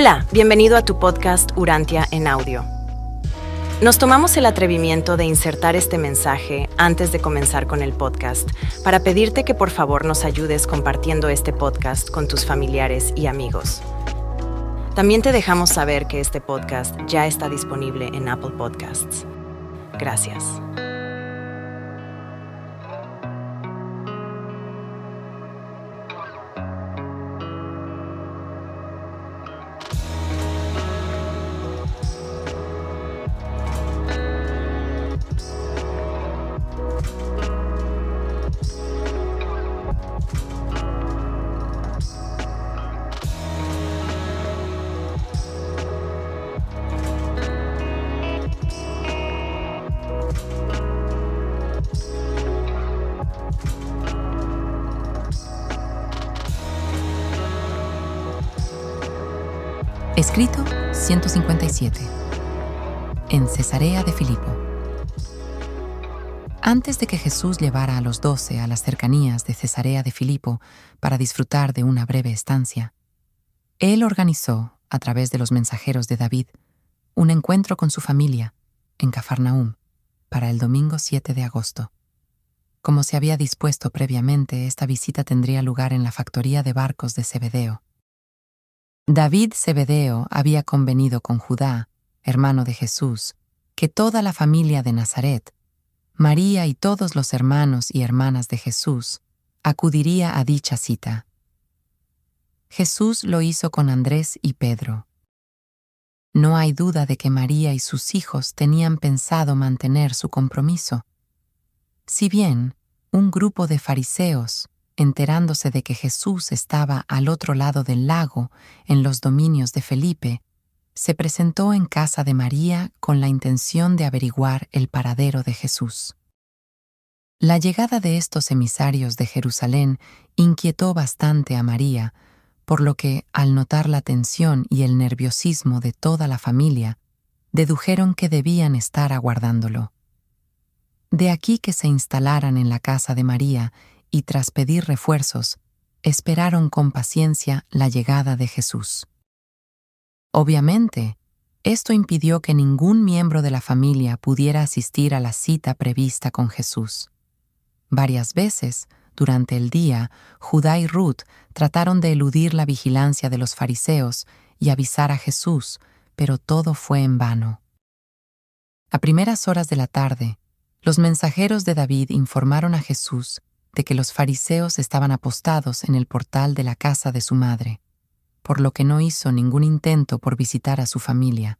Hola, bienvenido a tu podcast Urantia en audio. Nos tomamos el atrevimiento de insertar este mensaje antes de comenzar con el podcast para pedirte que por favor nos ayudes compartiendo este podcast con tus familiares y amigos. También te dejamos saber que este podcast ya está disponible en Apple Podcasts. Gracias. Escrito 157. En Cesarea de Filipo. Antes de que Jesús llevara a los doce a las cercanías de Cesarea de Filipo para disfrutar de una breve estancia, él organizó, a través de los mensajeros de David, un encuentro con su familia en Cafarnaúm para el domingo 7 de agosto. Como se había dispuesto previamente, esta visita tendría lugar en la factoría de barcos de Zebedeo. David Zebedeo había convenido con Judá, hermano de Jesús, que toda la familia de Nazaret, María y todos los hermanos y hermanas de Jesús, acudiría a dicha cita. Jesús lo hizo con Andrés y Pedro. No hay duda de que María y sus hijos tenían pensado mantener su compromiso. Si bien un grupo de fariseos enterándose de que Jesús estaba al otro lado del lago, en los dominios de Felipe, se presentó en casa de María con la intención de averiguar el paradero de Jesús. La llegada de estos emisarios de Jerusalén inquietó bastante a María, por lo que, al notar la tensión y el nerviosismo de toda la familia, dedujeron que debían estar aguardándolo. De aquí que se instalaran en la casa de María y tras pedir refuerzos, esperaron con paciencia la llegada de Jesús. Obviamente, esto impidió que ningún miembro de la familia pudiera asistir a la cita prevista con Jesús. Varias veces, durante el día, Judá y Ruth trataron de eludir la vigilancia de los fariseos y avisar a Jesús, pero todo fue en vano. A primeras horas de la tarde, los mensajeros de David informaron a Jesús de que los fariseos estaban apostados en el portal de la casa de su madre, por lo que no hizo ningún intento por visitar a su familia.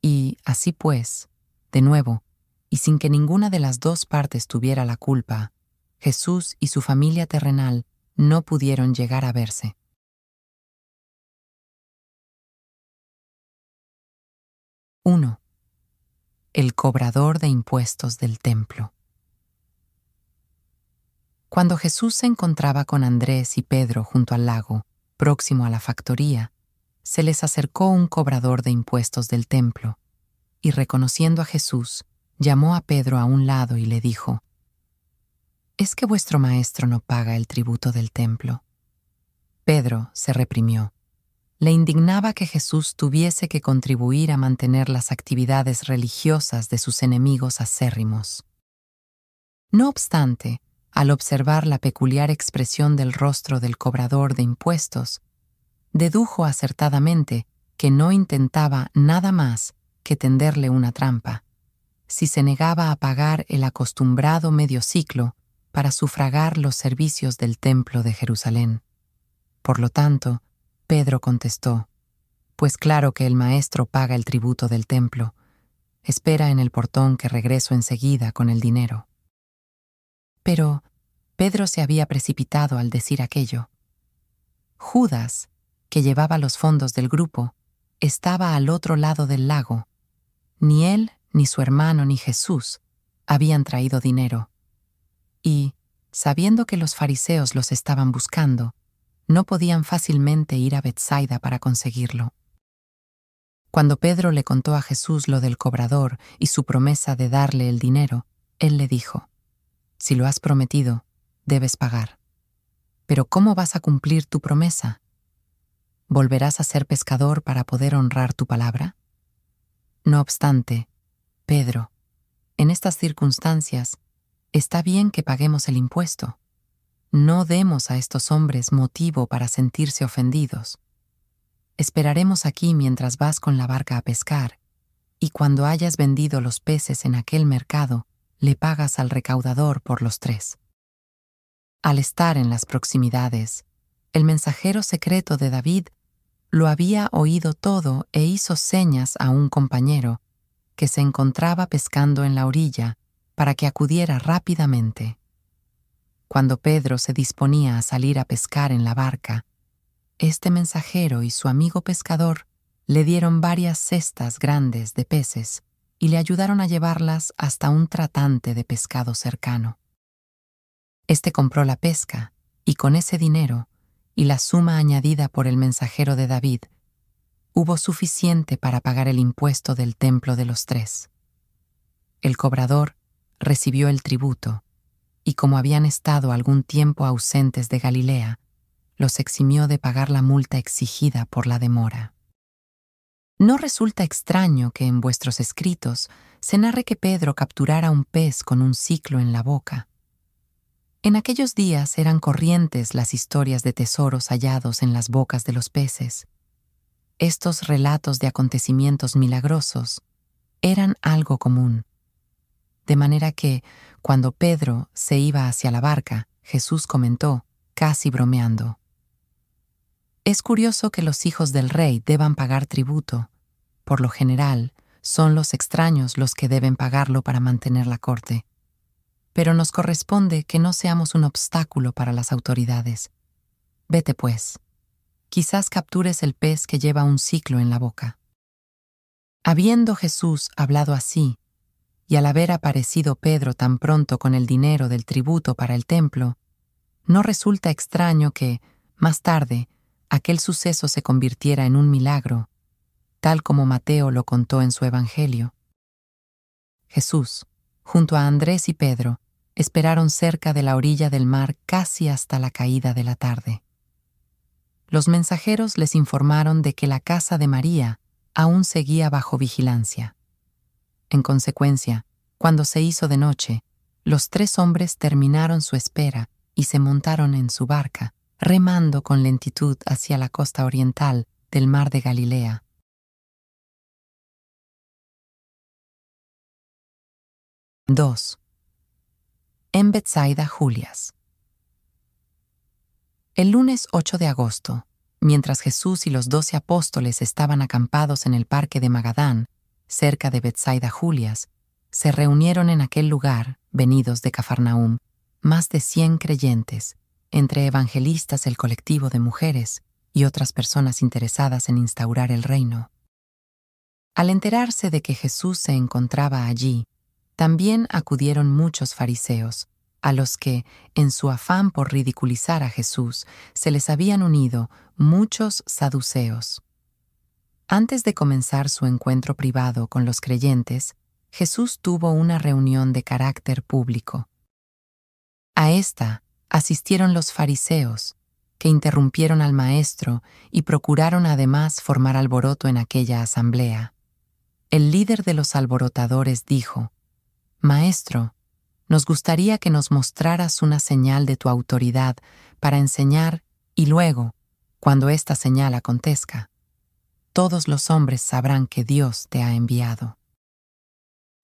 Y, así pues, de nuevo, y sin que ninguna de las dos partes tuviera la culpa, Jesús y su familia terrenal no pudieron llegar a verse. Uno. El cobrador de impuestos del templo. Cuando Jesús se encontraba con Andrés y Pedro junto al lago, próximo a la factoría, se les acercó un cobrador de impuestos del templo, y reconociendo a Jesús, llamó a Pedro a un lado y le dijo, ¿Es que vuestro maestro no paga el tributo del templo? Pedro se reprimió. Le indignaba que Jesús tuviese que contribuir a mantener las actividades religiosas de sus enemigos acérrimos. No obstante, al observar la peculiar expresión del rostro del cobrador de impuestos, dedujo acertadamente que no intentaba nada más que tenderle una trampa, si se negaba a pagar el acostumbrado medio ciclo para sufragar los servicios del templo de Jerusalén. Por lo tanto, Pedro contestó, Pues claro que el maestro paga el tributo del templo, espera en el portón que regreso enseguida con el dinero. Pero Pedro se había precipitado al decir aquello. Judas, que llevaba los fondos del grupo, estaba al otro lado del lago. Ni él, ni su hermano, ni Jesús habían traído dinero. Y, sabiendo que los fariseos los estaban buscando, no podían fácilmente ir a Bethsaida para conseguirlo. Cuando Pedro le contó a Jesús lo del cobrador y su promesa de darle el dinero, él le dijo, si lo has prometido, debes pagar. Pero ¿cómo vas a cumplir tu promesa? ¿volverás a ser pescador para poder honrar tu palabra? No obstante, Pedro, en estas circunstancias, está bien que paguemos el impuesto. No demos a estos hombres motivo para sentirse ofendidos. Esperaremos aquí mientras vas con la barca a pescar, y cuando hayas vendido los peces en aquel mercado, le pagas al recaudador por los tres. Al estar en las proximidades, el mensajero secreto de David lo había oído todo e hizo señas a un compañero que se encontraba pescando en la orilla para que acudiera rápidamente. Cuando Pedro se disponía a salir a pescar en la barca, este mensajero y su amigo pescador le dieron varias cestas grandes de peces y le ayudaron a llevarlas hasta un tratante de pescado cercano. Este compró la pesca y con ese dinero y la suma añadida por el mensajero de David, hubo suficiente para pagar el impuesto del templo de los tres. El cobrador recibió el tributo, y como habían estado algún tiempo ausentes de Galilea, los eximió de pagar la multa exigida por la demora. No resulta extraño que en vuestros escritos se narre que Pedro capturara un pez con un ciclo en la boca. En aquellos días eran corrientes las historias de tesoros hallados en las bocas de los peces. Estos relatos de acontecimientos milagrosos eran algo común. De manera que, cuando Pedro se iba hacia la barca, Jesús comentó, casi bromeando, Es curioso que los hijos del rey deban pagar tributo. Por lo general, son los extraños los que deben pagarlo para mantener la corte pero nos corresponde que no seamos un obstáculo para las autoridades. Vete, pues. Quizás captures el pez que lleva un ciclo en la boca. Habiendo Jesús hablado así, y al haber aparecido Pedro tan pronto con el dinero del tributo para el templo, no resulta extraño que, más tarde, aquel suceso se convirtiera en un milagro, tal como Mateo lo contó en su Evangelio. Jesús, junto a Andrés y Pedro, esperaron cerca de la orilla del mar casi hasta la caída de la tarde. Los mensajeros les informaron de que la casa de María aún seguía bajo vigilancia. En consecuencia, cuando se hizo de noche, los tres hombres terminaron su espera y se montaron en su barca, remando con lentitud hacia la costa oriental del mar de Galilea. 2 en Betsaida Julias. El lunes 8 de agosto, mientras Jesús y los doce apóstoles estaban acampados en el parque de Magadán, cerca de Betsaida Julias, se reunieron en aquel lugar, venidos de Cafarnaum, más de cien creyentes, entre evangelistas el colectivo de mujeres y otras personas interesadas en instaurar el reino. Al enterarse de que Jesús se encontraba allí, también acudieron muchos fariseos, a los que, en su afán por ridiculizar a Jesús, se les habían unido muchos saduceos. Antes de comenzar su encuentro privado con los creyentes, Jesús tuvo una reunión de carácter público. A esta asistieron los fariseos, que interrumpieron al maestro y procuraron además formar alboroto en aquella asamblea. El líder de los alborotadores dijo, Maestro, nos gustaría que nos mostraras una señal de tu autoridad para enseñar y luego, cuando esta señal acontezca, todos los hombres sabrán que Dios te ha enviado.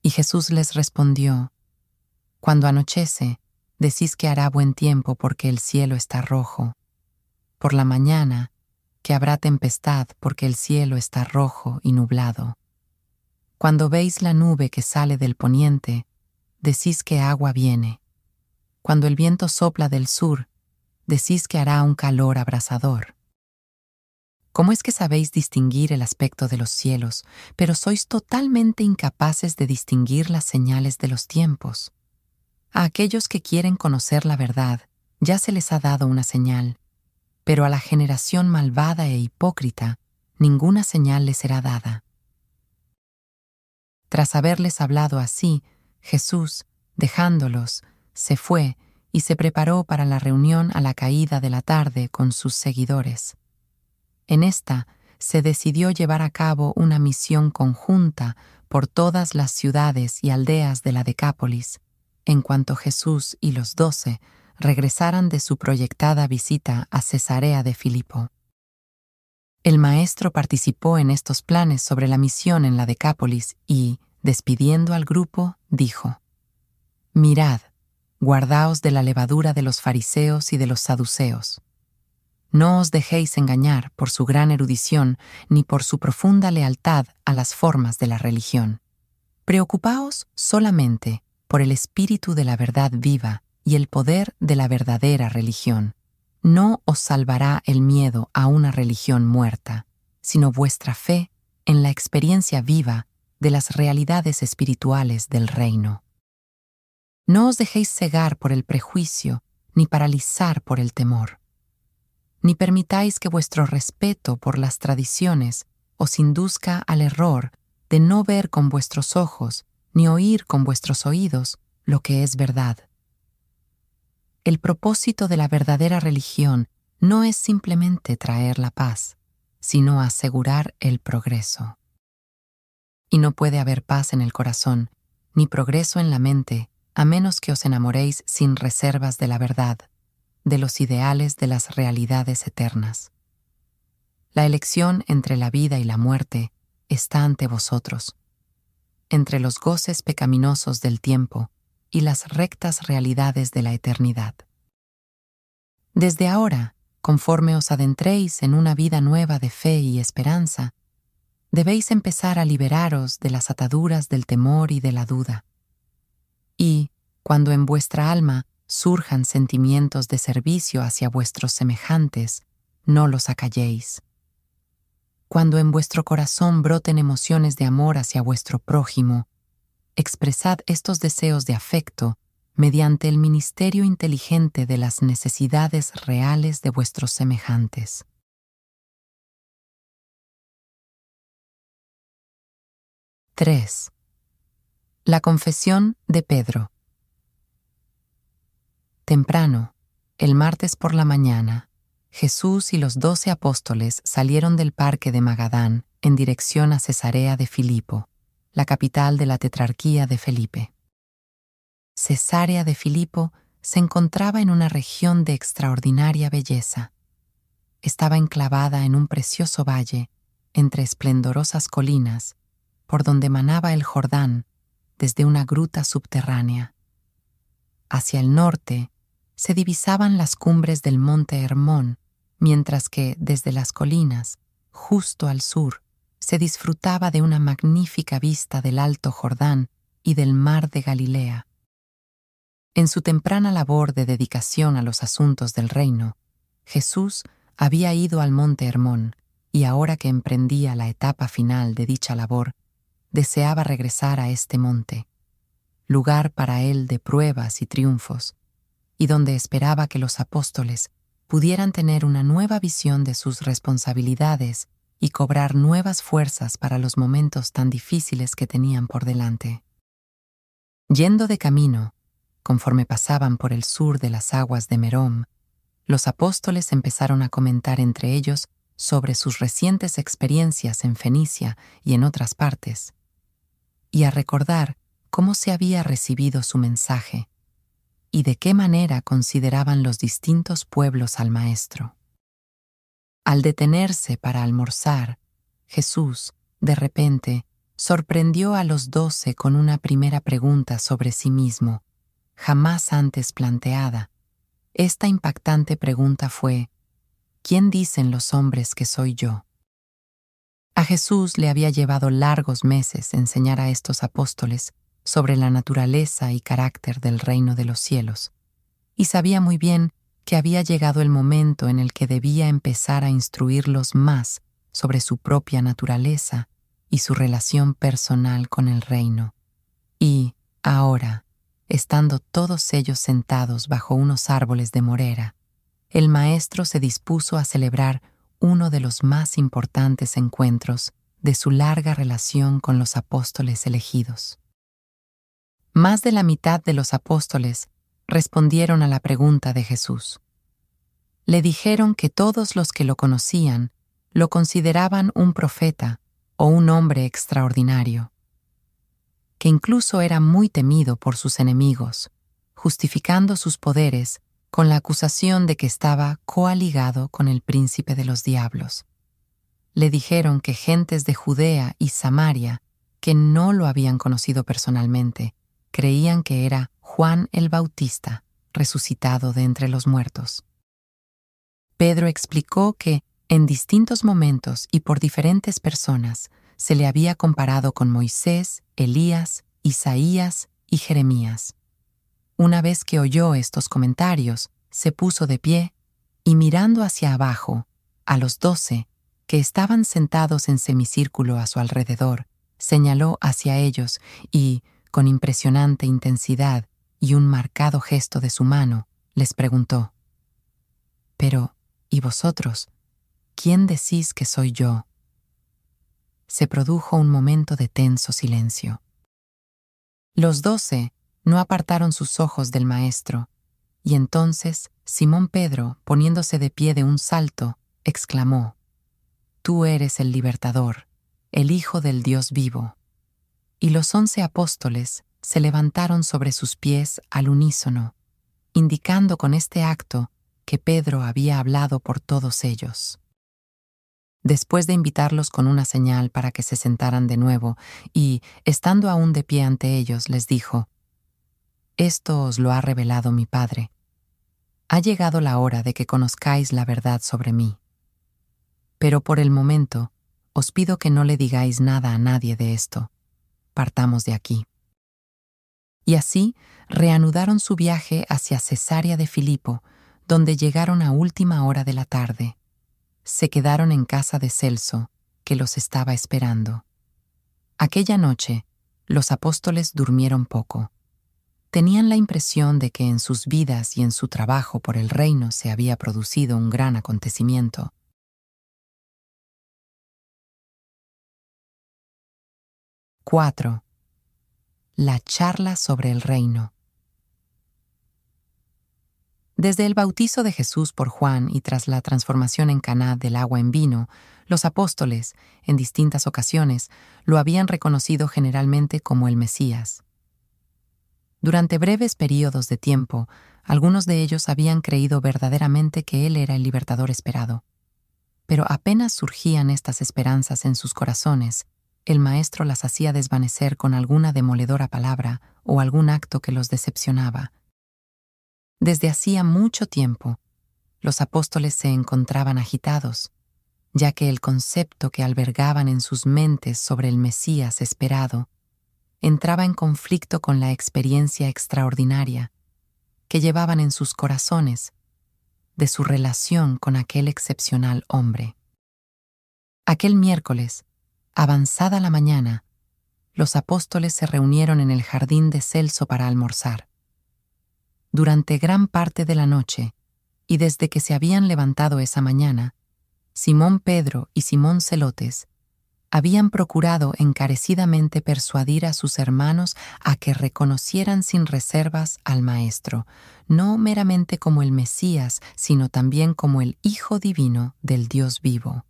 Y Jesús les respondió, Cuando anochece, decís que hará buen tiempo porque el cielo está rojo. Por la mañana, que habrá tempestad porque el cielo está rojo y nublado. Cuando veis la nube que sale del poniente, decís que agua viene. Cuando el viento sopla del sur, decís que hará un calor abrasador. ¿Cómo es que sabéis distinguir el aspecto de los cielos, pero sois totalmente incapaces de distinguir las señales de los tiempos? A aquellos que quieren conocer la verdad, ya se les ha dado una señal, pero a la generación malvada e hipócrita, ninguna señal les será dada. Tras haberles hablado así, Jesús, dejándolos, se fue y se preparó para la reunión a la caída de la tarde con sus seguidores. En esta se decidió llevar a cabo una misión conjunta por todas las ciudades y aldeas de la Decápolis, en cuanto Jesús y los doce regresaran de su proyectada visita a Cesarea de Filipo. El maestro participó en estos planes sobre la misión en la Decápolis y, despidiendo al grupo, dijo, Mirad, guardaos de la levadura de los fariseos y de los saduceos. No os dejéis engañar por su gran erudición ni por su profunda lealtad a las formas de la religión. Preocupaos solamente por el espíritu de la verdad viva y el poder de la verdadera religión. No os salvará el miedo a una religión muerta, sino vuestra fe en la experiencia viva de las realidades espirituales del reino. No os dejéis cegar por el prejuicio ni paralizar por el temor ni permitáis que vuestro respeto por las tradiciones os induzca al error de no ver con vuestros ojos ni oír con vuestros oídos lo que es verdad. El propósito de la verdadera religión no es simplemente traer la paz, sino asegurar el progreso. Y no puede haber paz en el corazón, ni progreso en la mente, a menos que os enamoréis sin reservas de la verdad de los ideales de las realidades eternas. La elección entre la vida y la muerte está ante vosotros, entre los goces pecaminosos del tiempo y las rectas realidades de la eternidad. Desde ahora, conforme os adentréis en una vida nueva de fe y esperanza, debéis empezar a liberaros de las ataduras del temor y de la duda. Y, cuando en vuestra alma surjan sentimientos de servicio hacia vuestros semejantes, no los acalléis. Cuando en vuestro corazón broten emociones de amor hacia vuestro prójimo, expresad estos deseos de afecto mediante el ministerio inteligente de las necesidades reales de vuestros semejantes. —3. La confesión de Pedro. Temprano, el martes por la mañana, Jesús y los doce apóstoles salieron del parque de Magadán en dirección a Cesarea de Filipo, la capital de la tetrarquía de Felipe. Cesarea de Filipo se encontraba en una región de extraordinaria belleza. Estaba enclavada en un precioso valle, entre esplendorosas colinas, por donde manaba el Jordán desde una gruta subterránea. Hacia el norte, se divisaban las cumbres del monte Hermón, mientras que desde las colinas, justo al sur, se disfrutaba de una magnífica vista del Alto Jordán y del mar de Galilea. En su temprana labor de dedicación a los asuntos del reino, Jesús había ido al monte Hermón y ahora que emprendía la etapa final de dicha labor, deseaba regresar a este monte, lugar para él de pruebas y triunfos, y donde esperaba que los apóstoles pudieran tener una nueva visión de sus responsabilidades y cobrar nuevas fuerzas para los momentos tan difíciles que tenían por delante. Yendo de camino, conforme pasaban por el sur de las aguas de Merom, los apóstoles empezaron a comentar entre ellos sobre sus recientes experiencias en Fenicia y en otras partes, y a recordar cómo se había recibido su mensaje y de qué manera consideraban los distintos pueblos al Maestro. Al detenerse para almorzar, Jesús, de repente, sorprendió a los doce con una primera pregunta sobre sí mismo, jamás antes planteada. Esta impactante pregunta fue, ¿quién dicen los hombres que soy yo? A Jesús le había llevado largos meses enseñar a estos apóstoles sobre la naturaleza y carácter del reino de los cielos, y sabía muy bien que había llegado el momento en el que debía empezar a instruirlos más sobre su propia naturaleza y su relación personal con el reino. Y, ahora, estando todos ellos sentados bajo unos árboles de morera, el maestro se dispuso a celebrar uno de los más importantes encuentros de su larga relación con los apóstoles elegidos. Más de la mitad de los apóstoles respondieron a la pregunta de Jesús. Le dijeron que todos los que lo conocían lo consideraban un profeta o un hombre extraordinario, que incluso era muy temido por sus enemigos, justificando sus poderes con la acusación de que estaba coaligado con el príncipe de los diablos. Le dijeron que gentes de Judea y Samaria, que no lo habían conocido personalmente, creían que era Juan el Bautista, resucitado de entre los muertos. Pedro explicó que, en distintos momentos y por diferentes personas, se le había comparado con Moisés, Elías, Isaías y Jeremías. Una vez que oyó estos comentarios, se puso de pie y mirando hacia abajo, a los doce, que estaban sentados en semicírculo a su alrededor, señaló hacia ellos y, con impresionante intensidad y un marcado gesto de su mano, les preguntó, Pero, ¿y vosotros? ¿Quién decís que soy yo? Se produjo un momento de tenso silencio. Los doce no apartaron sus ojos del Maestro, y entonces Simón Pedro, poniéndose de pie de un salto, exclamó, Tú eres el libertador, el Hijo del Dios vivo. Y los once apóstoles se levantaron sobre sus pies al unísono, indicando con este acto que Pedro había hablado por todos ellos. Después de invitarlos con una señal para que se sentaran de nuevo, y, estando aún de pie ante ellos, les dijo, esto os lo ha revelado mi Padre. Ha llegado la hora de que conozcáis la verdad sobre mí. Pero por el momento, os pido que no le digáis nada a nadie de esto. Partamos de aquí. Y así reanudaron su viaje hacia Cesarea de Filipo, donde llegaron a última hora de la tarde. Se quedaron en casa de Celso, que los estaba esperando. Aquella noche, los apóstoles durmieron poco tenían la impresión de que en sus vidas y en su trabajo por el reino se había producido un gran acontecimiento. ¡4! La charla sobre el reino. Desde el bautizo de Jesús por Juan y tras la transformación en Caná del agua en vino, los apóstoles, en distintas ocasiones, lo habían reconocido generalmente como el Mesías. Durante breves periodos de tiempo, algunos de ellos habían creído verdaderamente que Él era el libertador esperado. Pero apenas surgían estas esperanzas en sus corazones, el Maestro las hacía desvanecer con alguna demoledora palabra o algún acto que los decepcionaba. Desde hacía mucho tiempo, los apóstoles se encontraban agitados, ya que el concepto que albergaban en sus mentes sobre el Mesías esperado entraba en conflicto con la experiencia extraordinaria que llevaban en sus corazones de su relación con aquel excepcional hombre. Aquel miércoles, avanzada la mañana, los apóstoles se reunieron en el jardín de Celso para almorzar. Durante gran parte de la noche, y desde que se habían levantado esa mañana, Simón Pedro y Simón Celotes habían procurado encarecidamente persuadir a sus hermanos a que reconocieran sin reservas al Maestro, no meramente como el Mesías, sino también como el Hijo Divino del Dios vivo.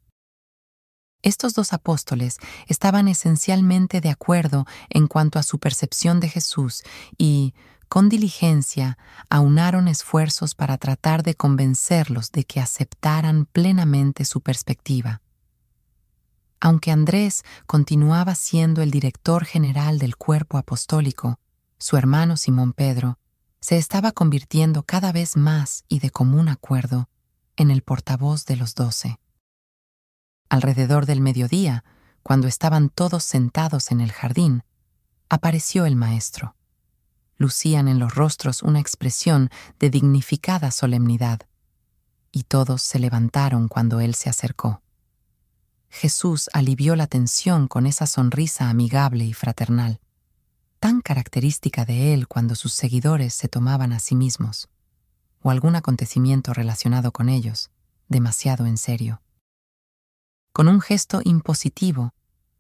Estos dos apóstoles estaban esencialmente de acuerdo en cuanto a su percepción de Jesús y, con diligencia, aunaron esfuerzos para tratar de convencerlos de que aceptaran plenamente su perspectiva. Aunque Andrés continuaba siendo el director general del cuerpo apostólico, su hermano Simón Pedro se estaba convirtiendo cada vez más y de común acuerdo en el portavoz de los doce. Alrededor del mediodía, cuando estaban todos sentados en el jardín, apareció el maestro. Lucían en los rostros una expresión de dignificada solemnidad, y todos se levantaron cuando él se acercó. Jesús alivió la tensión con esa sonrisa amigable y fraternal, tan característica de él cuando sus seguidores se tomaban a sí mismos, o algún acontecimiento relacionado con ellos, demasiado en serio. Con un gesto impositivo,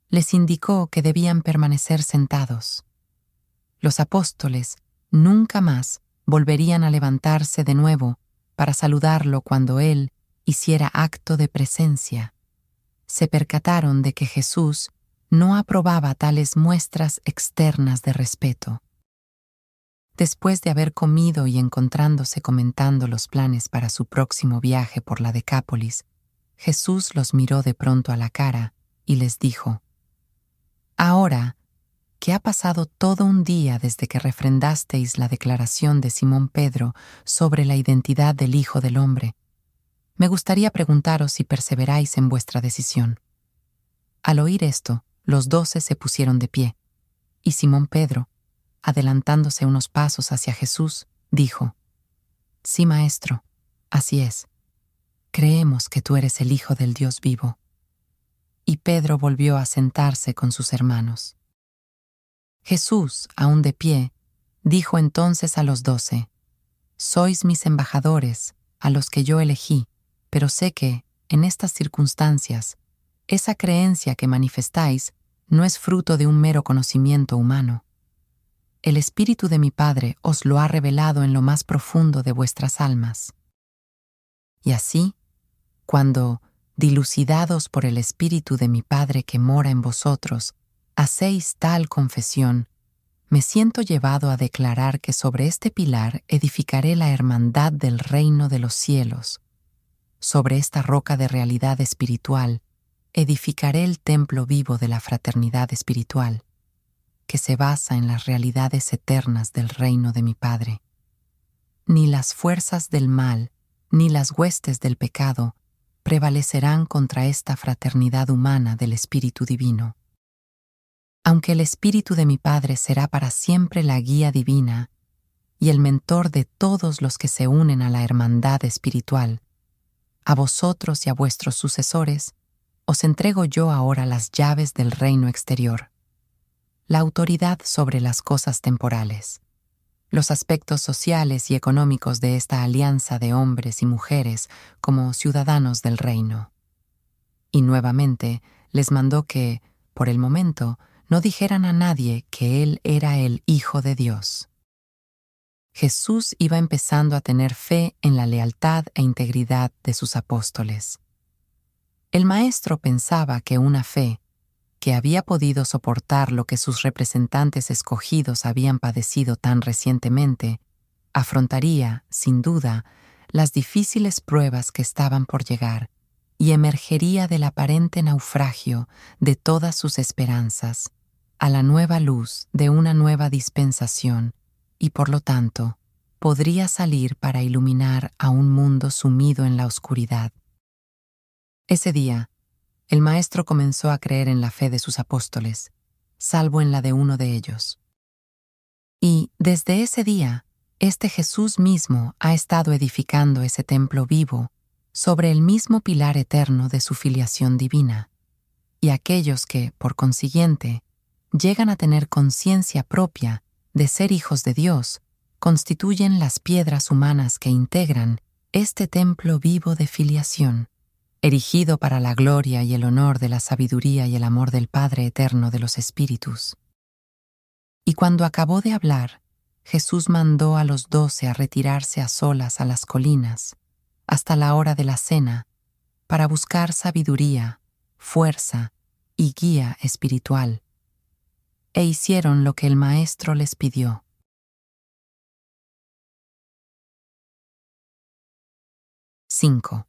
les indicó que debían permanecer sentados. Los apóstoles nunca más volverían a levantarse de nuevo para saludarlo cuando él hiciera acto de presencia se percataron de que Jesús no aprobaba tales muestras externas de respeto. Después de haber comido y encontrándose comentando los planes para su próximo viaje por la Decápolis, Jesús los miró de pronto a la cara y les dijo, Ahora, que ha pasado todo un día desde que refrendasteis la declaración de Simón Pedro sobre la identidad del Hijo del Hombre, me gustaría preguntaros si perseveráis en vuestra decisión. Al oír esto, los doce se pusieron de pie, y Simón Pedro, adelantándose unos pasos hacia Jesús, dijo, Sí, Maestro, así es. Creemos que tú eres el Hijo del Dios vivo. Y Pedro volvió a sentarse con sus hermanos. Jesús, aún de pie, dijo entonces a los doce, Sois mis embajadores, a los que yo elegí, pero sé que, en estas circunstancias, esa creencia que manifestáis no es fruto de un mero conocimiento humano. El Espíritu de mi Padre os lo ha revelado en lo más profundo de vuestras almas. Y así, cuando, dilucidados por el Espíritu de mi Padre que mora en vosotros, hacéis tal confesión, me siento llevado a declarar que sobre este pilar edificaré la hermandad del reino de los cielos. Sobre esta roca de realidad espiritual, edificaré el templo vivo de la fraternidad espiritual, que se basa en las realidades eternas del reino de mi Padre. Ni las fuerzas del mal, ni las huestes del pecado prevalecerán contra esta fraternidad humana del Espíritu Divino aunque el Espíritu de mi Padre será para siempre la guía divina y el mentor de todos los que se unen a la hermandad espiritual, a vosotros y a vuestros sucesores, os entrego yo ahora las llaves del reino exterior, la autoridad sobre las cosas temporales, los aspectos sociales y económicos de esta alianza de hombres y mujeres como ciudadanos del reino. Y nuevamente les mandó que, por el momento, no dijeran a nadie que Él era el Hijo de Dios. Jesús iba empezando a tener fe en la lealtad e integridad de sus apóstoles. El Maestro pensaba que una fe, que había podido soportar lo que sus representantes escogidos habían padecido tan recientemente, afrontaría, sin duda, las difíciles pruebas que estaban por llegar y emergería del aparente naufragio de todas sus esperanzas a la nueva luz de una nueva dispensación y por lo tanto podría salir para iluminar a un mundo sumido en la oscuridad. Ese día, el Maestro comenzó a creer en la fe de sus apóstoles, salvo en la de uno de ellos. Y desde ese día, este Jesús mismo ha estado edificando ese templo vivo sobre el mismo pilar eterno de su filiación divina, y aquellos que, por consiguiente, llegan a tener conciencia propia de ser hijos de Dios, constituyen las piedras humanas que integran este templo vivo de filiación, erigido para la gloria y el honor de la sabiduría y el amor del Padre eterno de los Espíritus. Y cuando acabó de hablar, Jesús mandó a los doce a retirarse a solas a las colinas, hasta la hora de la cena, para buscar sabiduría, fuerza y guía espiritual e hicieron lo que el Maestro les pidió. ¡5!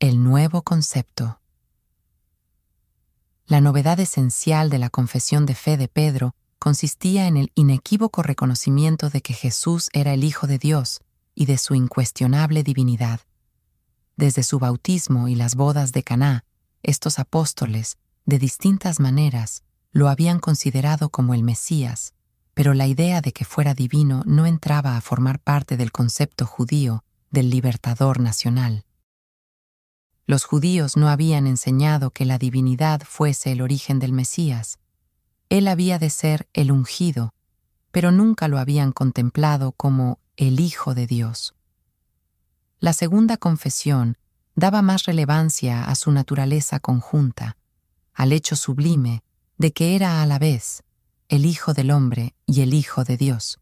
El nuevo concepto. La novedad esencial de la confesión de fe de Pedro consistía en el inequívoco reconocimiento de que Jesús era el Hijo de Dios y de su incuestionable divinidad. Desde su bautismo y las bodas de Caná, estos apóstoles, de distintas maneras, lo habían considerado como el Mesías, pero la idea de que fuera divino no entraba a formar parte del concepto judío del libertador nacional. Los judíos no habían enseñado que la divinidad fuese el origen del Mesías. Él había de ser el ungido, pero nunca lo habían contemplado como el Hijo de Dios. La segunda confesión daba más relevancia a su naturaleza conjunta, al hecho sublime de que era a la vez el Hijo del Hombre y el Hijo de Dios.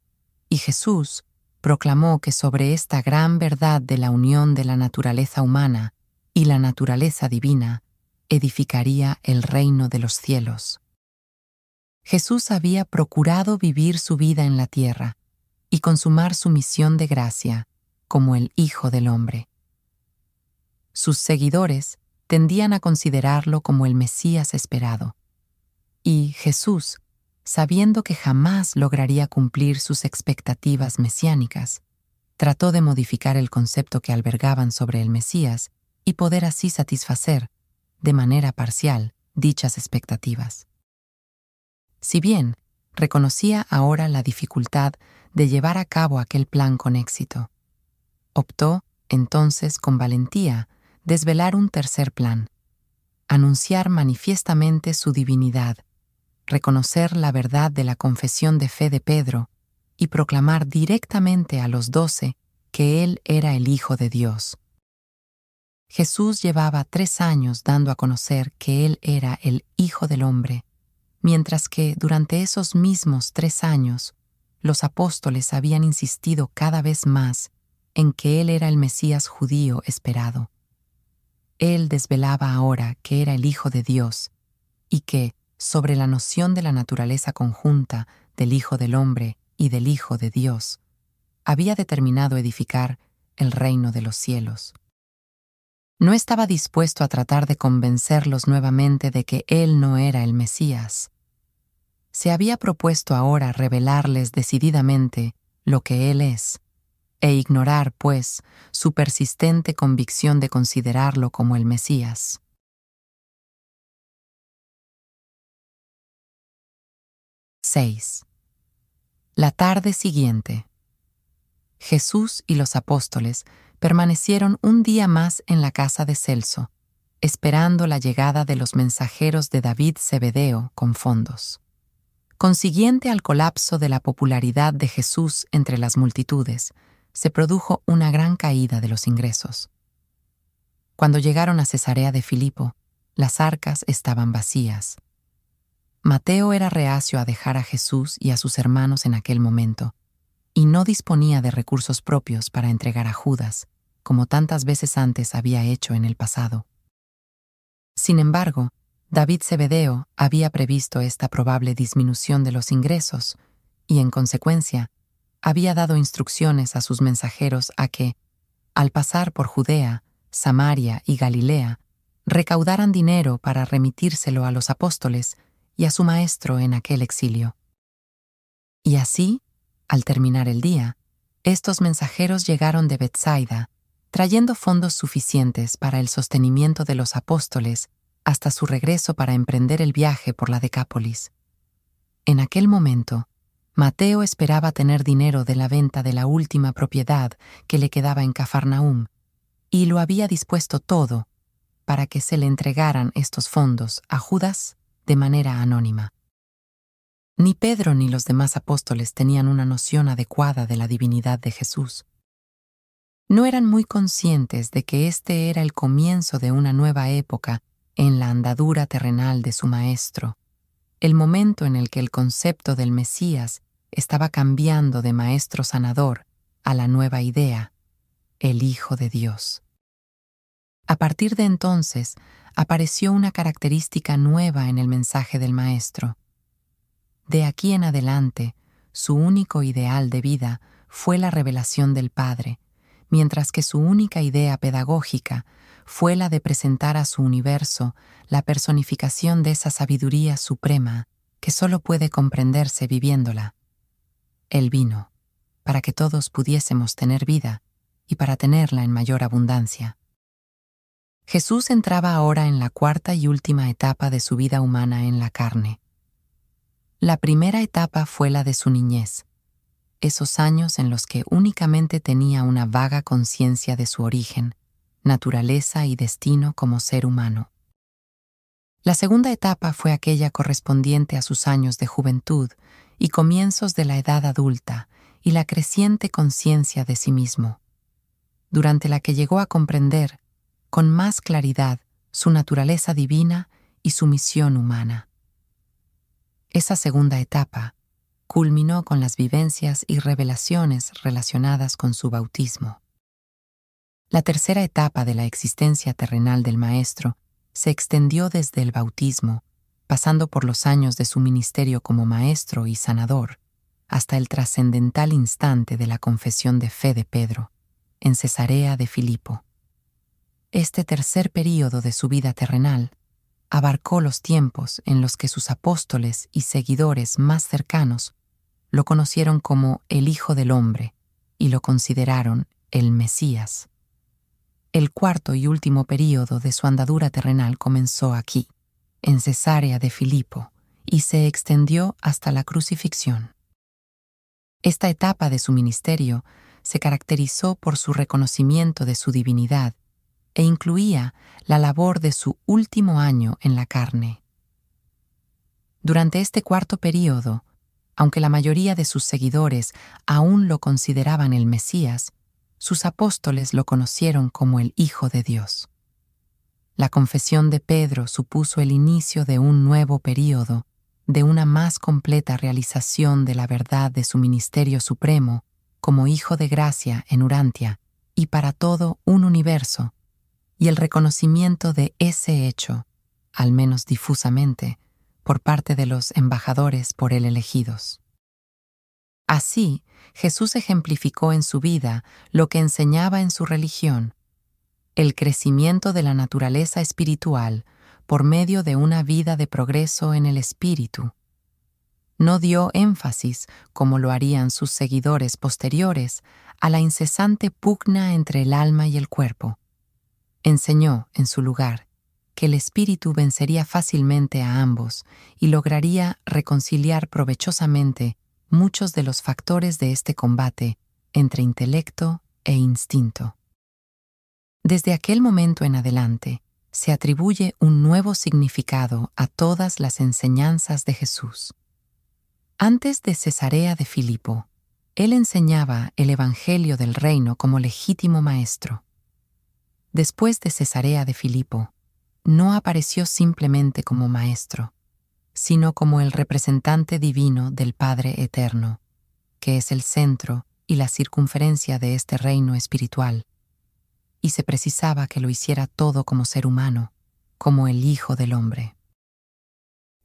Y Jesús proclamó que sobre esta gran verdad de la unión de la naturaleza humana y la naturaleza divina edificaría el reino de los cielos. Jesús había procurado vivir su vida en la tierra y consumar su misión de gracia como el Hijo del Hombre. Sus seguidores tendían a considerarlo como el Mesías esperado, y Jesús, sabiendo que jamás lograría cumplir sus expectativas mesiánicas, trató de modificar el concepto que albergaban sobre el Mesías y poder así satisfacer, de manera parcial, dichas expectativas. Si bien reconocía ahora la dificultad de llevar a cabo aquel plan con éxito, optó, entonces, con valentía, desvelar un tercer plan, anunciar manifiestamente su divinidad, reconocer la verdad de la confesión de fe de Pedro y proclamar directamente a los doce que Él era el Hijo de Dios. Jesús llevaba tres años dando a conocer que Él era el Hijo del Hombre, mientras que durante esos mismos tres años los apóstoles habían insistido cada vez más en que Él era el Mesías judío esperado. Él desvelaba ahora que era el Hijo de Dios y que, sobre la noción de la naturaleza conjunta del Hijo del Hombre y del Hijo de Dios, había determinado edificar el reino de los cielos. No estaba dispuesto a tratar de convencerlos nuevamente de que Él no era el Mesías. Se había propuesto ahora revelarles decididamente lo que Él es, e ignorar, pues, su persistente convicción de considerarlo como el Mesías. —6. La tarde siguiente. Jesús y los apóstoles permanecieron un día más en la casa de Celso, esperando la llegada de los mensajeros de David Zebedeo con fondos. Consiguiente al colapso de la popularidad de Jesús entre las multitudes, se produjo una gran caída de los ingresos. Cuando llegaron a Cesarea de Filipo, las arcas estaban vacías Mateo era reacio a dejar a Jesús y a sus hermanos en aquel momento, y no disponía de recursos propios para entregar a Judas, como tantas veces antes había hecho en el pasado. Sin embargo, David Zebedeo había previsto esta probable disminución de los ingresos y, en consecuencia, había dado instrucciones a sus mensajeros a que, al pasar por Judea, Samaria y Galilea, recaudaran dinero para remitírselo a los apóstoles y a su maestro en aquel exilio. Y así, al terminar el día, estos mensajeros llegaron de Bethsaida, trayendo fondos suficientes para el sostenimiento de los apóstoles hasta su regreso para emprender el viaje por la Decápolis. En aquel momento, Mateo esperaba tener dinero de la venta de la última propiedad que le quedaba en Cafarnaum, y lo había dispuesto todo para que se le entregaran estos fondos a Judas de manera anónima. Ni Pedro ni los demás apóstoles tenían una noción adecuada de la divinidad de Jesús. No eran muy conscientes de que este era el comienzo de una nueva época en la andadura terrenal de su Maestro, el momento en el que el concepto del Mesías estaba cambiando de Maestro sanador a la nueva idea, el Hijo de Dios. A partir de entonces, apareció una característica nueva en el mensaje del Maestro. De aquí en adelante, su único ideal de vida fue la revelación del Padre, mientras que su única idea pedagógica fue la de presentar a su universo la personificación de esa sabiduría suprema que solo puede comprenderse viviéndola. Él vino, para que todos pudiésemos tener vida y para tenerla en mayor abundancia. Jesús entraba ahora en la cuarta y última etapa de su vida humana en la carne. La primera etapa fue la de su niñez, esos años en los que únicamente tenía una vaga conciencia de su origen, naturaleza y destino como ser humano. La segunda etapa fue aquella correspondiente a sus años de juventud y comienzos de la edad adulta y la creciente conciencia de sí mismo, durante la que llegó a comprender con más claridad su naturaleza divina y su misión humana. Esa segunda etapa culminó con las vivencias y revelaciones relacionadas con su bautismo. La tercera etapa de la existencia terrenal del Maestro se extendió desde el bautismo, pasando por los años de su ministerio como maestro y sanador, hasta el trascendental instante de la confesión de fe de Pedro, en Cesarea de Filipo. Este tercer período de su vida terrenal abarcó los tiempos en los que sus apóstoles y seguidores más cercanos lo conocieron como el Hijo del Hombre y lo consideraron el Mesías. El cuarto y último período de su andadura terrenal comenzó aquí, en Cesarea de Filipo, y se extendió hasta la crucifixión. Esta etapa de su ministerio se caracterizó por su reconocimiento de su divinidad e incluía la labor de su último año en la carne. Durante este cuarto período, aunque la mayoría de sus seguidores aún lo consideraban el Mesías, sus apóstoles lo conocieron como el Hijo de Dios. La confesión de Pedro supuso el inicio de un nuevo período, de una más completa realización de la verdad de su ministerio supremo como Hijo de Gracia en Urantia y para todo un universo, y el reconocimiento de ese hecho, al menos difusamente, por parte de los embajadores por él elegidos. Así, Jesús ejemplificó en su vida lo que enseñaba en su religión, el crecimiento de la naturaleza espiritual por medio de una vida de progreso en el espíritu. No dio énfasis, como lo harían sus seguidores posteriores, a la incesante pugna entre el alma y el cuerpo, Enseñó, en su lugar, que el espíritu vencería fácilmente a ambos y lograría reconciliar provechosamente muchos de los factores de este combate entre intelecto e instinto. Desde aquel momento en adelante, se atribuye un nuevo significado a todas las enseñanzas de Jesús. Antes de Cesarea de Filipo, él enseñaba el Evangelio del Reino como legítimo maestro después de Cesarea de Filipo, no apareció simplemente como maestro, sino como el representante divino del Padre Eterno, que es el centro y la circunferencia de este reino espiritual, y se precisaba que lo hiciera todo como ser humano, como el Hijo del Hombre.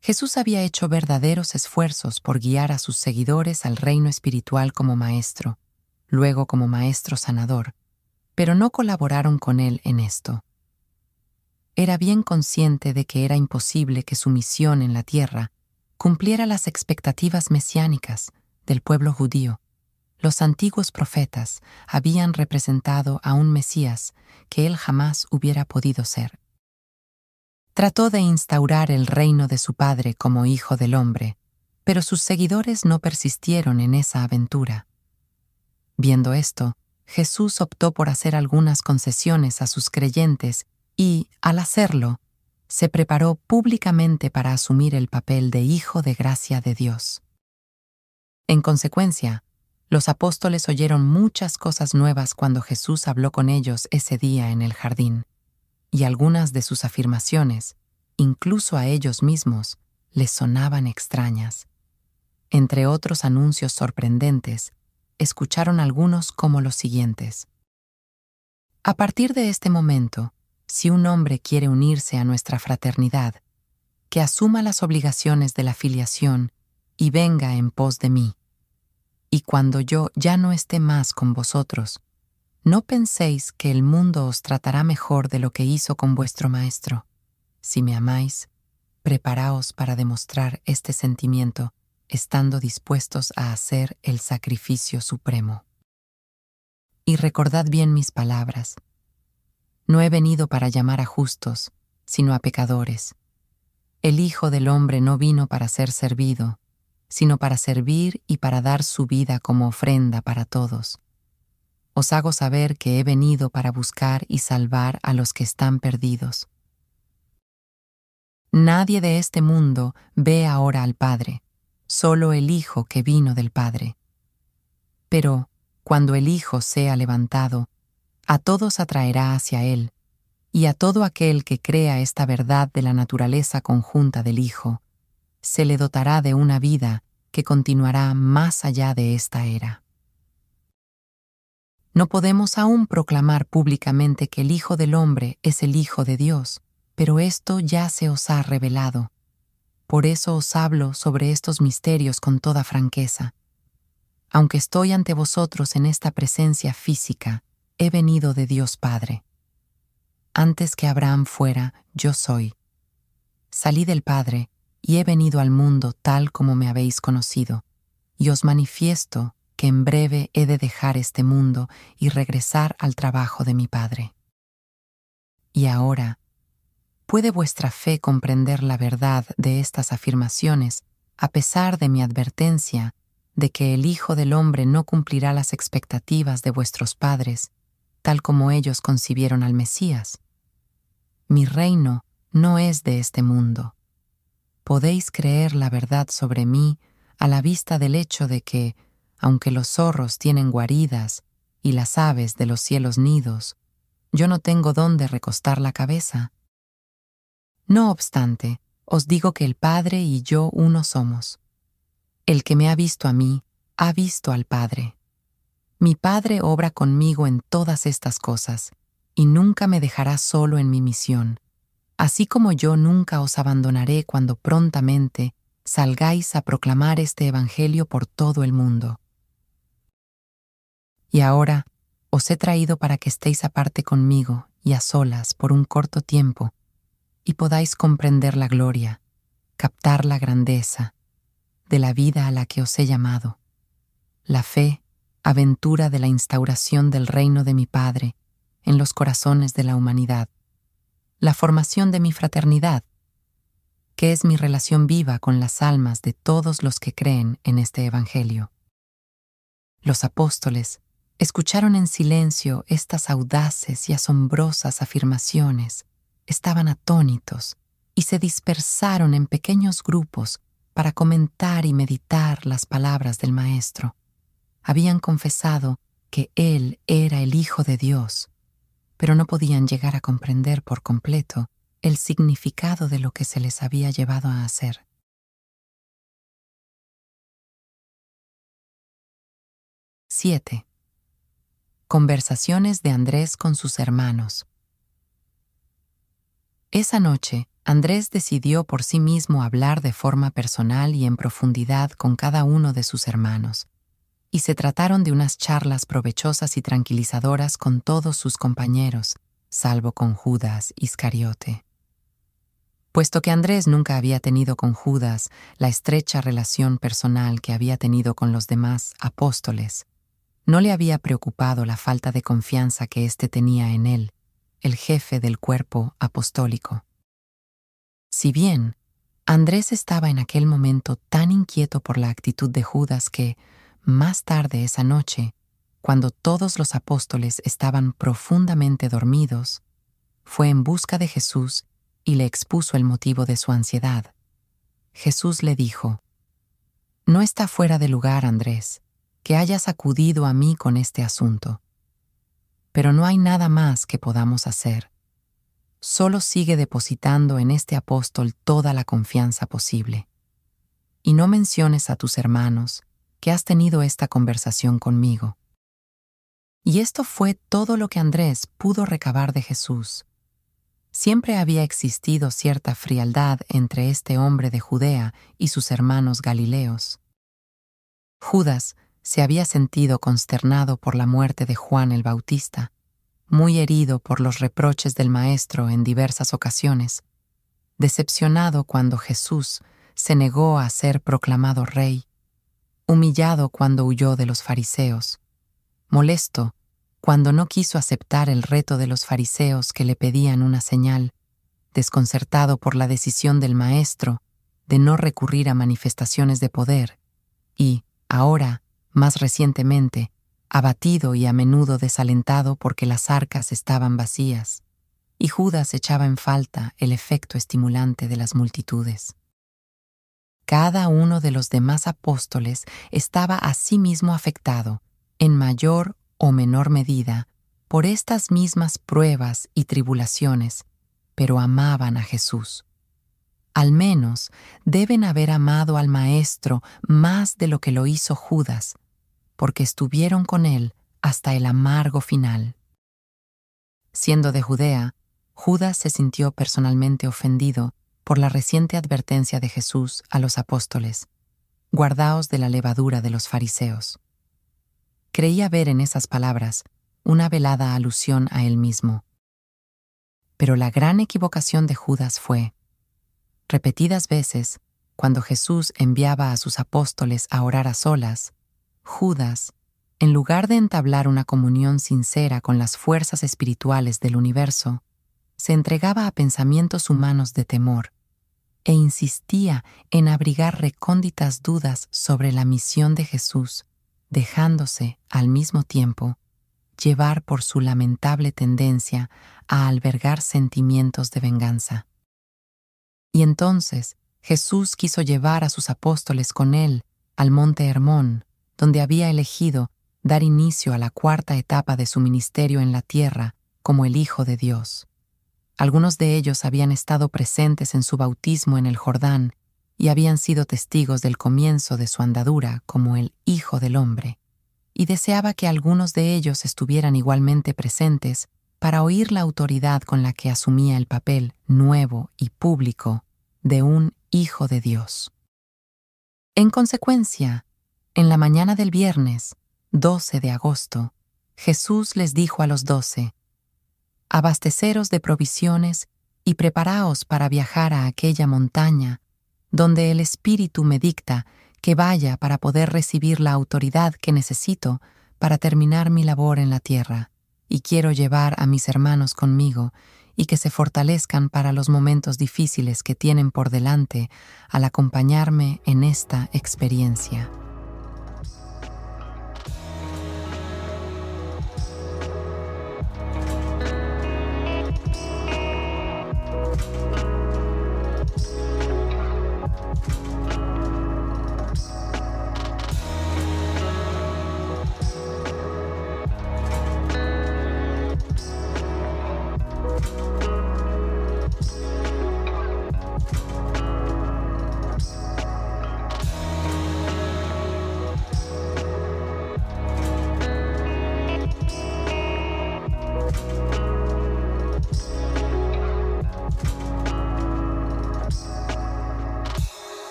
Jesús había hecho verdaderos esfuerzos por guiar a sus seguidores al reino espiritual como maestro, luego como maestro sanador, pero no colaboraron con él en esto. Era bien consciente de que era imposible que su misión en la tierra cumpliera las expectativas mesiánicas del pueblo judío. Los antiguos profetas habían representado a un Mesías que él jamás hubiera podido ser. Trató de instaurar el reino de su padre como hijo del hombre, pero sus seguidores no persistieron en esa aventura. Viendo esto, Jesús optó por hacer algunas concesiones a sus creyentes y, al hacerlo, se preparó públicamente para asumir el papel de Hijo de Gracia de Dios. En consecuencia, los apóstoles oyeron muchas cosas nuevas cuando Jesús habló con ellos ese día en el jardín, y algunas de sus afirmaciones, incluso a ellos mismos, les sonaban extrañas. Entre otros anuncios sorprendentes, escucharon algunos como los siguientes. A partir de este momento, si un hombre quiere unirse a nuestra fraternidad, que asuma las obligaciones de la filiación y venga en pos de mí. Y cuando yo ya no esté más con vosotros, no penséis que el mundo os tratará mejor de lo que hizo con vuestro Maestro. Si me amáis, preparaos para demostrar este sentimiento estando dispuestos a hacer el sacrificio supremo. Y recordad bien mis palabras. No he venido para llamar a justos, sino a pecadores. El Hijo del Hombre no vino para ser servido, sino para servir y para dar su vida como ofrenda para todos. Os hago saber que he venido para buscar y salvar a los que están perdidos. Nadie de este mundo ve ahora al Padre solo el Hijo que vino del Padre. Pero, cuando el Hijo sea levantado, a todos atraerá hacia Él, y a todo aquel que crea esta verdad de la naturaleza conjunta del Hijo, se le dotará de una vida que continuará más allá de esta era. No podemos aún proclamar públicamente que el Hijo del Hombre es el Hijo de Dios, pero esto ya se os ha revelado. Por eso os hablo sobre estos misterios con toda franqueza. Aunque estoy ante vosotros en esta presencia física, he venido de Dios Padre. Antes que Abraham fuera, yo soy. Salí del Padre y he venido al mundo tal como me habéis conocido, y os manifiesto que en breve he de dejar este mundo y regresar al trabajo de mi Padre. Y ahora, ¿puede vuestra fe comprender la verdad de estas afirmaciones a pesar de mi advertencia de que el Hijo del Hombre no cumplirá las expectativas de vuestros padres, tal como ellos concibieron al Mesías? Mi reino no es de este mundo podéis creer la verdad sobre mí a la vista del hecho de que, aunque los zorros tienen guaridas y las aves de los cielos nidos, yo no tengo dónde recostar la cabeza. No obstante, os digo que el Padre y yo uno somos. El que me ha visto a mí, ha visto al Padre. Mi Padre obra conmigo en todas estas cosas, y nunca me dejará solo en mi misión así como yo nunca os abandonaré cuando prontamente salgáis a proclamar este Evangelio por todo el mundo. Y ahora os he traído para que estéis aparte conmigo y a solas por un corto tiempo, y podáis comprender la gloria, captar la grandeza de la vida a la que os he llamado, la fe, aventura de la instauración del reino de mi Padre en los corazones de la humanidad la formación de mi fraternidad, que es mi relación viva con las almas de todos los que creen en este Evangelio. Los apóstoles escucharon en silencio estas audaces y asombrosas afirmaciones, estaban atónitos y se dispersaron en pequeños grupos para comentar y meditar las palabras del Maestro. Habían confesado que Él era el Hijo de Dios pero no podían llegar a comprender por completo el significado de lo que se les había llevado a hacer. Siete. Conversaciones de Andrés con sus hermanos. Esa noche, Andrés decidió por sí mismo hablar de forma personal y en profundidad con cada uno de sus hermanos, y se trataron de unas charlas provechosas y tranquilizadoras con todos sus compañeros, salvo con Judas Iscariote. Puesto que Andrés nunca había tenido con Judas la estrecha relación personal que había tenido con los demás apóstoles, no le había preocupado la falta de confianza que éste tenía en él, el jefe del cuerpo apostólico. Si bien Andrés estaba en aquel momento tan inquieto por la actitud de Judas que, más tarde esa noche, cuando todos los apóstoles estaban profundamente dormidos, fue en busca de Jesús y le expuso el motivo de su ansiedad. Jesús le dijo, No está fuera de lugar, Andrés, que hayas acudido a mí con este asunto. Pero no hay nada más que podamos hacer. Solo sigue depositando en este apóstol toda la confianza posible. Y no menciones a tus hermanos, que has tenido esta conversación conmigo. Y esto fue todo lo que Andrés pudo recabar de Jesús. Siempre había existido cierta frialdad entre este hombre de Judea y sus hermanos galileos. Judas se había sentido consternado por la muerte de Juan el Bautista, muy herido por los reproches del Maestro en diversas ocasiones, decepcionado cuando Jesús se negó a ser proclamado rey humillado cuando huyó de los fariseos, molesto cuando no quiso aceptar el reto de los fariseos que le pedían una señal, desconcertado por la decisión del Maestro de no recurrir a manifestaciones de poder, y, ahora, más recientemente, abatido y a menudo desalentado porque las arcas estaban vacías, y Judas echaba en falta el efecto estimulante de las multitudes. Cada uno de los demás apóstoles estaba asimismo afectado, en mayor o menor medida, por estas mismas pruebas y tribulaciones, pero amaban a Jesús. Al menos deben haber amado al Maestro más de lo que lo hizo Judas, porque estuvieron con él hasta el amargo final. Siendo de Judea, Judas se sintió personalmente ofendido por la reciente advertencia de Jesús a los apóstoles, guardaos de la levadura de los fariseos. Creía ver en esas palabras una velada alusión a él mismo. Pero la gran equivocación de Judas fue, repetidas veces, cuando Jesús enviaba a sus apóstoles a orar a solas, Judas, en lugar de entablar una comunión sincera con las fuerzas espirituales del universo, se entregaba a pensamientos humanos de temor e insistía en abrigar recónditas dudas sobre la misión de Jesús, dejándose, al mismo tiempo, llevar por su lamentable tendencia a albergar sentimientos de venganza. Y entonces Jesús quiso llevar a sus apóstoles con él al monte Hermón, donde había elegido dar inicio a la cuarta etapa de su ministerio en la tierra como el Hijo de Dios. Algunos de ellos habían estado presentes en su bautismo en el Jordán y habían sido testigos del comienzo de su andadura como el Hijo del Hombre, y deseaba que algunos de ellos estuvieran igualmente presentes para oír la autoridad con la que asumía el papel nuevo y público de un Hijo de Dios. En consecuencia, en la mañana del viernes, 12 de agosto, Jesús les dijo a los doce, abasteceros de provisiones y preparaos para viajar a aquella montaña, donde el Espíritu me dicta que vaya para poder recibir la autoridad que necesito para terminar mi labor en la tierra, y quiero llevar a mis hermanos conmigo y que se fortalezcan para los momentos difíciles que tienen por delante al acompañarme en esta experiencia.